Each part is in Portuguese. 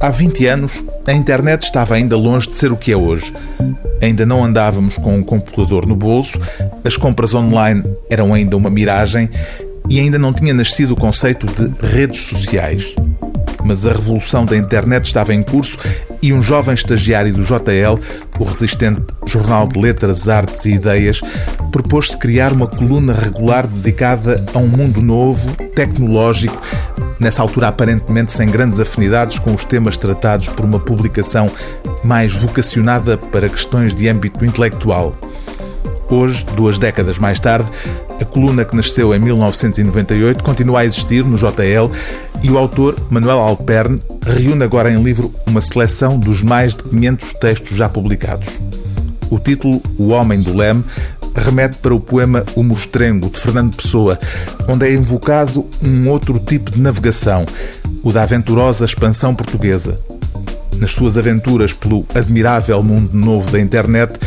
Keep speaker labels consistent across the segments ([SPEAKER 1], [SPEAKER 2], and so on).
[SPEAKER 1] Há 20 anos, a internet estava ainda longe de ser o que é hoje. Ainda não andávamos com um computador no bolso, as compras online eram ainda uma miragem e ainda não tinha nascido o conceito de redes sociais. Mas a revolução da internet estava em curso e um jovem estagiário do JL, o resistente Jornal de Letras, Artes e Ideias, propôs-se criar uma coluna regular dedicada a um mundo novo, tecnológico, nessa altura aparentemente sem grandes afinidades com os temas tratados por uma publicação mais vocacionada para questões de âmbito intelectual. Hoje, duas décadas mais tarde, a coluna que nasceu em 1998 continua a existir no JL e o autor, Manuel Alperne, reúne agora em livro uma seleção dos mais de 500 textos já publicados. O título O Homem do Leme remete para o poema O Mostrengo, de Fernando Pessoa, onde é invocado um outro tipo de navegação, o da aventurosa expansão portuguesa. Nas suas aventuras pelo admirável mundo novo da internet,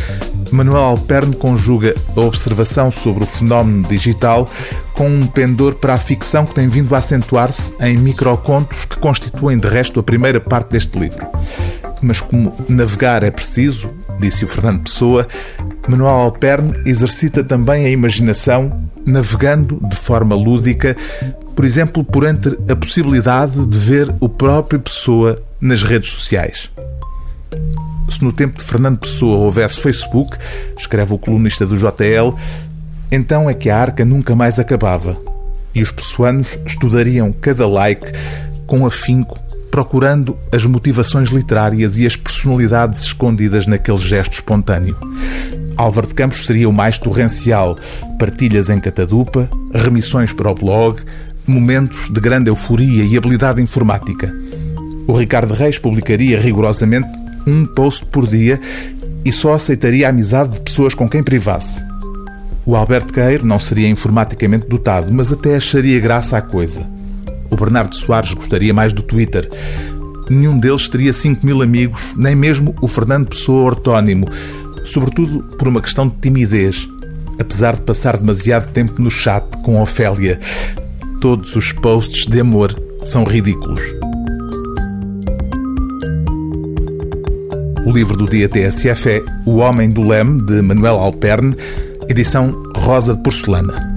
[SPEAKER 1] Manuel Alperne conjuga a observação sobre o fenómeno digital com um pendor para a ficção que tem vindo a acentuar-se em microcontos que constituem, de resto, a primeira parte deste livro. Mas como navegar é preciso, disse o Fernando Pessoa, Manuel Alperne exercita também a imaginação navegando de forma lúdica, por exemplo, por entre a possibilidade de ver o próprio Pessoa nas redes sociais. Se no tempo de Fernando Pessoa houvesse Facebook, escreve o colunista do JL, então é que a arca nunca mais acabava e os pessoanos estudariam cada like com afinco procurando as motivações literárias e as personalidades escondidas naquele gesto espontâneo. Álvaro de Campos seria o mais torrencial, partilhas em catadupa, remissões para o blog, momentos de grande euforia e habilidade informática. O Ricardo Reis publicaria rigorosamente um post por dia e só aceitaria a amizade de pessoas com quem privasse. O Alberto Queiro não seria informaticamente dotado, mas até acharia graça à coisa. O Bernardo Soares gostaria mais do Twitter. Nenhum deles teria 5 mil amigos, nem mesmo o Fernando Pessoa ortónimo, sobretudo por uma questão de timidez, apesar de passar demasiado tempo no chat com Ofélia. Todos os posts de amor são ridículos. O livro do dia TSF é O Homem do Leme, de Manuel Alperne, edição Rosa de Porcelana.